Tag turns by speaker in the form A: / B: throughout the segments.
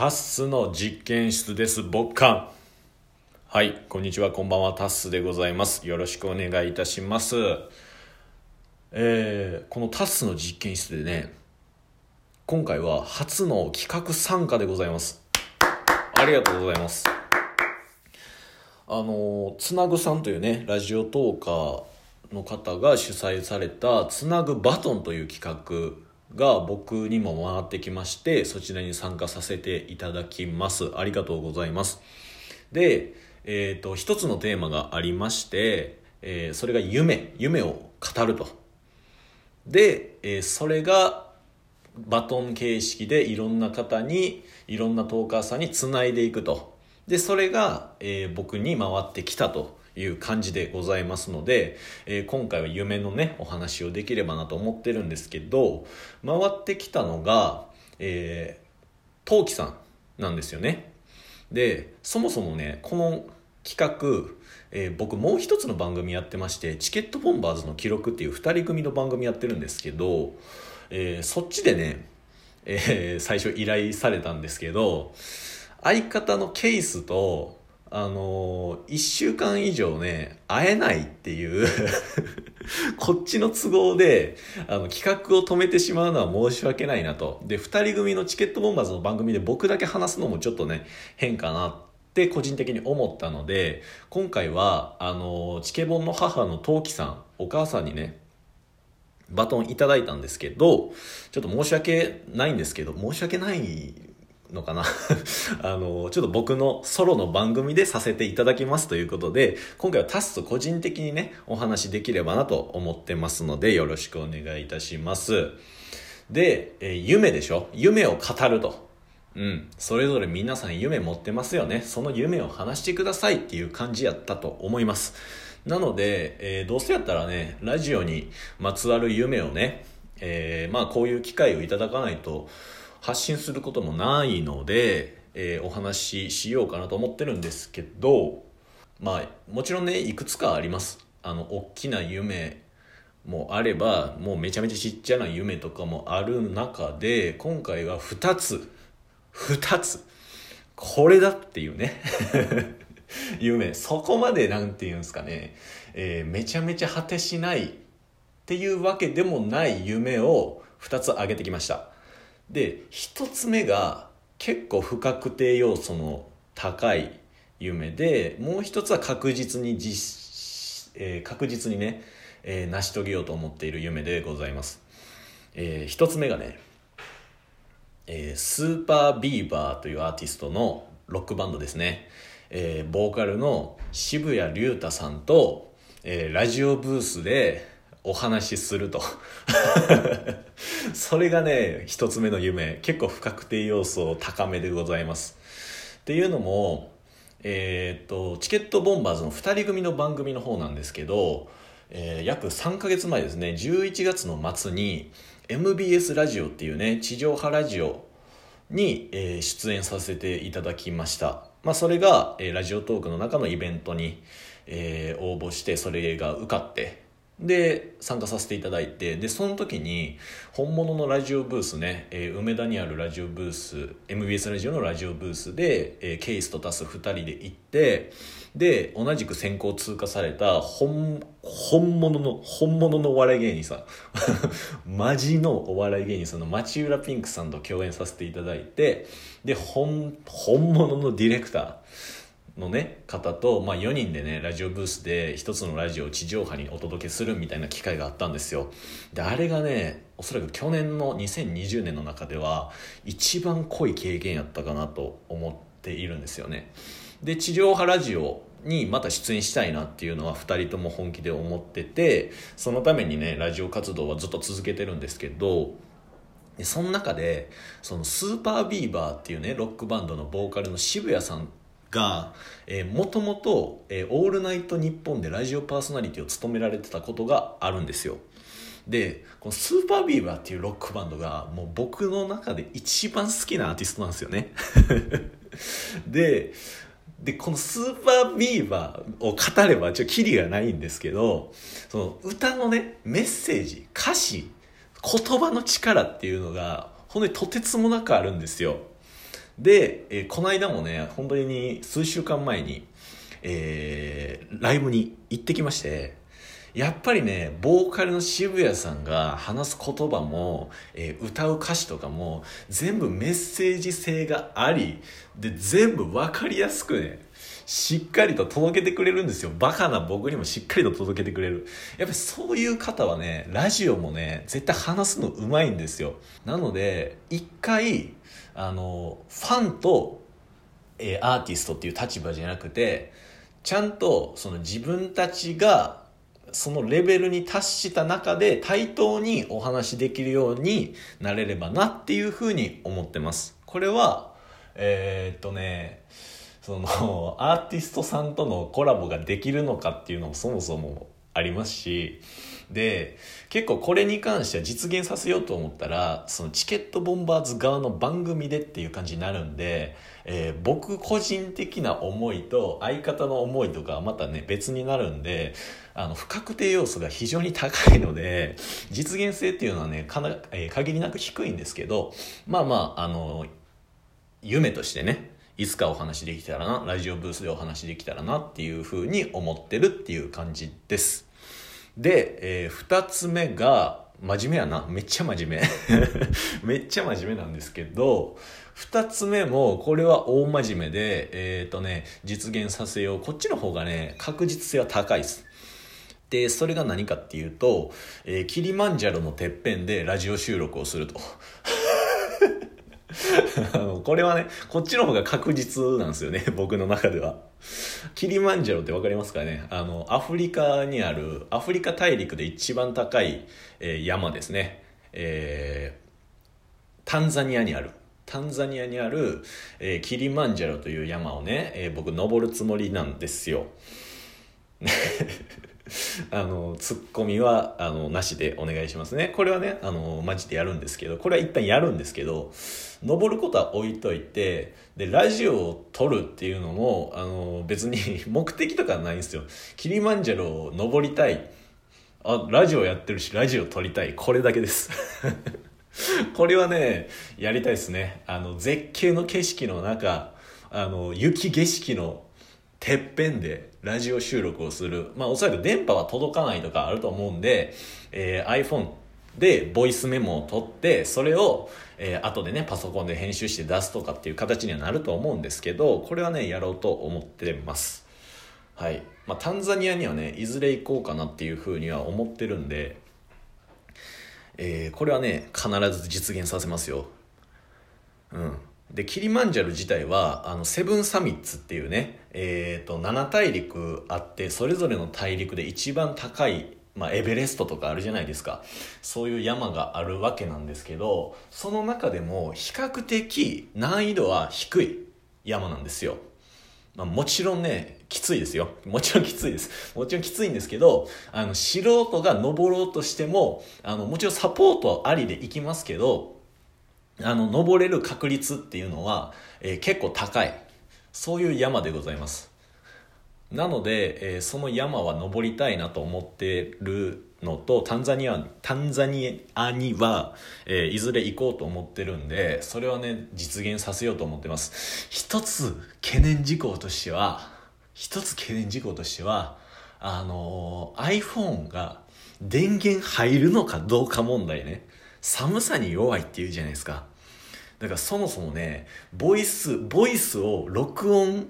A: タッスの実験室です。僕館はいこんにちは。こんばんは。タッスでございます。よろしくお願いいたします。えー、このタッスの実験室でね今回は初の企画参加でございます。ありがとうございます。あのつなぐさんというねラジオトーカーの方が主催された「つなぐバトン」という企画が僕にも回ってきましてそちらに参加させていただきます。ありがとうございます。で、えーと、一つのテーマがありまして、えー、それが夢。夢を語ると。で、えー、それがバトン形式でいろんな方にいろんなトーカーさんにつないでいくと。でそれが、えー、僕に回ってきたと。いう感じでございますので、えー、今回は夢のねお話をできればなと思ってるんですけど回ってきたのが、えー、陶器さんなんですよね。でそもそもねこの企画、えー、僕もう一つの番組やってましてチケットボンバーズの記録っていう2人組の番組やってるんですけど、えー、そっちでね、えー、最初依頼されたんですけど相方のケースとあのー、1週間以上ね、会えないっていう こっちの都合で、あの、企画を止めてしまうのは申し訳ないなと。で、2人組のチケットボンバーズの番組で僕だけ話すのもちょっとね、変かなって個人的に思ったので、今回は、あの、チケボンの母の陶器さん、お母さんにね、バトンいただいたんですけど、ちょっと申し訳ないんですけど、申し訳ないのかな あの、ちょっと僕のソロの番組でさせていただきますということで、今回はタスと個人的にね、お話できればなと思ってますので、よろしくお願いいたします。で、えー、夢でしょ？夢を語ると。うん。それぞれ皆さん夢持ってますよね。その夢を話してくださいっていう感じやったと思います。なので、えー、どうせやったらね、ラジオにまつわる夢をね、えー、まあこういう機会をいただかないと、発信することもないので、えー、お話ししようかなと思ってるんですけどまあもちろんねいくつかあります。あの大きな夢もあればもうめちゃめちゃちっちゃな夢とかもある中で今回は2つ2つこれだっていうね 夢。そこまで何て言うんですかね、えー、めちゃめちゃ果てしないっていうわけでもない夢を2つ挙げてきました。で1つ目が結構不確定要素の高い夢でもう一つは確実に実、えー、確実にね、えー、成し遂げようと思っている夢でございます、えー、つ目がね、えー、スーパービーバーというアーティストのロックバンドですね、え、ボーカルの渋谷龍太さんと、え、ラジオブースでお話しすると。それがね一つ目の夢。結構不確定要素高めでございます。っていうのもえー、っとチケットボンバーズの2人組の番組の方なんですけど、えー、約3ヶ月前ですね。11月の末に MBS ラジオっていうね地上波ラジオに、えー、出演させていただきました。まあそれが、えー、ラジオトークの中のイベントに、えー、応募してそれが受かってで参加させていただいてでその時に本物のラジオブースね、えー、梅田にあるラジオブース MBS ラジオのラジオブースで、えー、ケイスとタス2人で行ってで同じく先行通過された本本物の本物のお笑い芸人さん。マジのお笑い芸人さんの町浦ピンクさんと共演させていただいてで本本物のディレクター。のね方と、まあ、4人でねラジオブースで一つのラジオを地上波にお届けするみたいな機会があったんですよ。であれがねおそらく去年の2020年の中では一番濃い経験やったかなと思っているんですよね。で地上波ラジオにまた出演したいなっていうのは2人とも本気で思っててそのためにねラジオ活動はずっと続けてるんですけどでその中でそのスーパービーバーっていうねロックバンドのボーカルの渋谷さんが、えー、もともと、えー、オールナイトニッポンでラジオパーソナリティを務められてたことがあるんですよ。で、このスーパービーバーっていうロックバンドが、もう僕の中で一番好きなアーティストなんですよね。で、で、このスーパービーバーを語れば、ちょっとキリがないんですけど、その歌のね、メッセージ、歌詞、言葉の力っていうのが、本当にとてつもなくあるんですよ。で、えー、この間もね、本当に数週間前に、えー、ライブに行ってきまして、やっぱりね、ボーカルの渋谷さんが話す言葉も、えー、歌う歌詞とかも、全部メッセージ性があり、で、全部わかりやすくね、しっかりと届けてくれるんですよ。バカな僕にもしっかりと届けてくれる。やっぱりそういう方はね、ラジオもね、絶対話すのうまいんですよ。なので、一回、あの、ファンと、えー、アーティストっていう立場じゃなくて、ちゃんとその自分たちがそのレベルに達した中で対等にお話できるようになれればなっていうふうに思ってます。これは、えー、っとね、そのアーティストさんとのコラボができるのかっていうのもそもそもありますし、で、結構これに関しては実現させようと思ったら、そのチケットボンバーズ側の番組でっていう感じになるんで、えー、僕個人的な思いと相方の思いとかはまたね、別になるんで、あの、不確定要素が非常に高いので、実現性っていうのはね、かな、えー、限りなく低いんですけど、まあまあ、あの、夢としてね、いつかお話できたらな、ラジオブースでお話できたらなっていうふうに思ってるっていう感じです。で、えー、二つ目が、真面目やな。めっちゃ真面目。めっちゃ真面目なんですけど、二つ目も、これは大真面目で、えっ、ー、とね、実現させよう。こっちの方がね、確実性は高いです。で、それが何かっていうと、えー、キリマンジャロのてっぺんでラジオ収録をすると。これはね、こっちの方が確実なんですよね、僕の中では。キリマンジャロって分かりますかね？あの、アフリカにある、アフリカ大陸で一番高い、えー、山ですね。えー、タンザニアにある。タンザニアにある、えー、キリマンジャロという山をね、え、僕登るつもりなんですよ。あの、ツッコミは、あの、なしでお願いしますね。これはね、あの、マジでやるんですけど、これは一旦やるんですけど、登ることは置いといて、で、ラジオを撮るっていうのも、あの、別に 目的とかないんですよ。キリマンジャロを登りたい。あ、ラジオやってるし、ラジオ撮りたい。これだけです。これはね、やりたいですね。あの、絶景の景色の中、あの、雪景色のてっぺんでラジオ収録をする。まあおそらく電波は届かないとかあると思うんで、えー、iPhone でボイスメモを取って、それを、えー、後でね、パソコンで編集して出すとかっていう形にはなると思うんですけど、これはね、やろうと思ってます。はい。まあタンザニアにはね、いずれ行こうかなっていうふうには思ってるんで、えー、これはね、必ず実現させますよ。うん。で、キリマンジャロ自体は、あの、セブンサミッツっていうね、えっ、ー、と、7大陸あって、それぞれの大陸で一番高い、まあ、エベレストとかあるじゃないですか。そういう山があるわけなんですけど、その中でも比較的難易度は低い山なんですよ。まあ、もちろんね、きついですよ。もちろんきついです。もちろんきついんですけど、あの、素人が登ろうとしても、あの、もちろんサポートありで行きますけど、あの、登れる確率っていうのは、えー、結構高い。そういう山でございます。なので、えー、その山は登りたいなと思ってるのと、タンザニア、タンザニアには、えー、いずれ行こうと思ってるんで、それはね、実現させようと思ってます。一つ懸念事項としては、一つ懸念事項としては、あのー、iPhone が電源入るのかどうか問題ね。寒さに弱いっていうじゃないですか。だからそもそもね、ボイス、ボイスを録音、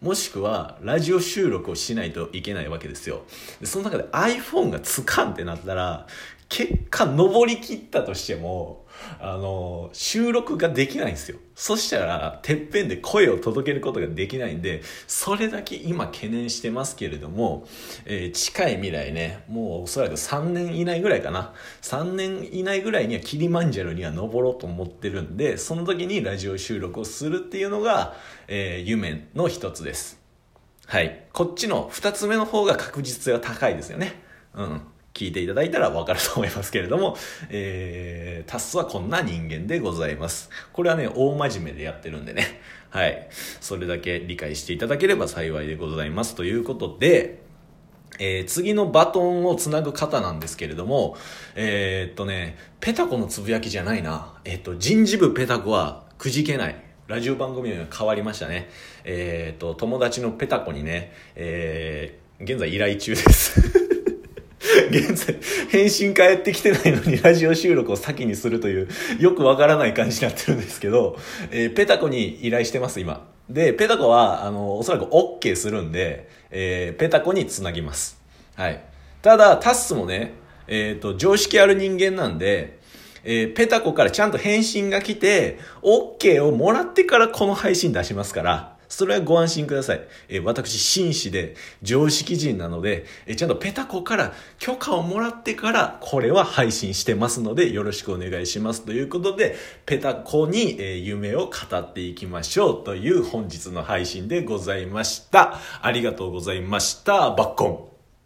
A: もしくはラジオ収録をしないといけないわけですよ。でその中で iPhone がつかんってなったら、結果登りきったとしても、あの、収録ができないんですよ。そしたら、てっぺんで声を届けることができないんで、それだけ今懸念してますけれども、えー、近い未来ね、もうおそらく3年以内ぐらいかな。3年以内ぐらいにはキリマンジャロには登ろうと思ってるんで、その時にラジオ収録をするっていうのが、えー、夢の一つです。はい。こっちの二つ目の方が確実性は高いですよね。うん。聞いていただいたらわかると思いますけれども、えー、タスはこんな人間でございます。これはね、大真面目でやってるんでね。はい。それだけ理解していただければ幸いでございます。ということで、えー、次のバトンをつなぐ方なんですけれども、えー、っとね、ペタコのつぶやきじゃないな。えー、っと、人事部ペタコはくじけない。ラジオ番組が変わりましたね。えっ、と、友達のペタコにね、えー、現在依頼中です。現在、返信返ってきてないのにラジオ収録を先にするという、よくわからない感じになってるんですけど、えーペタコに依頼してます、今。で、ペタコは、あの、おそらく OK するんで、えーペタコにつなぎます。はい。ただ、タッスもね、えっ、と、常識ある人間なんで、えーペタコからちゃんと返信が来て、OK をもらってからこの配信出しますから、それはご安心ください。え私、紳士で常識人なので、えちゃんとペタコから許可をもらってから、これは配信してますので、よろしくお願いします。ということで、ペタコに、え夢を語っていきましょうという本日の配信でございました。ありがとうございました。バッコン。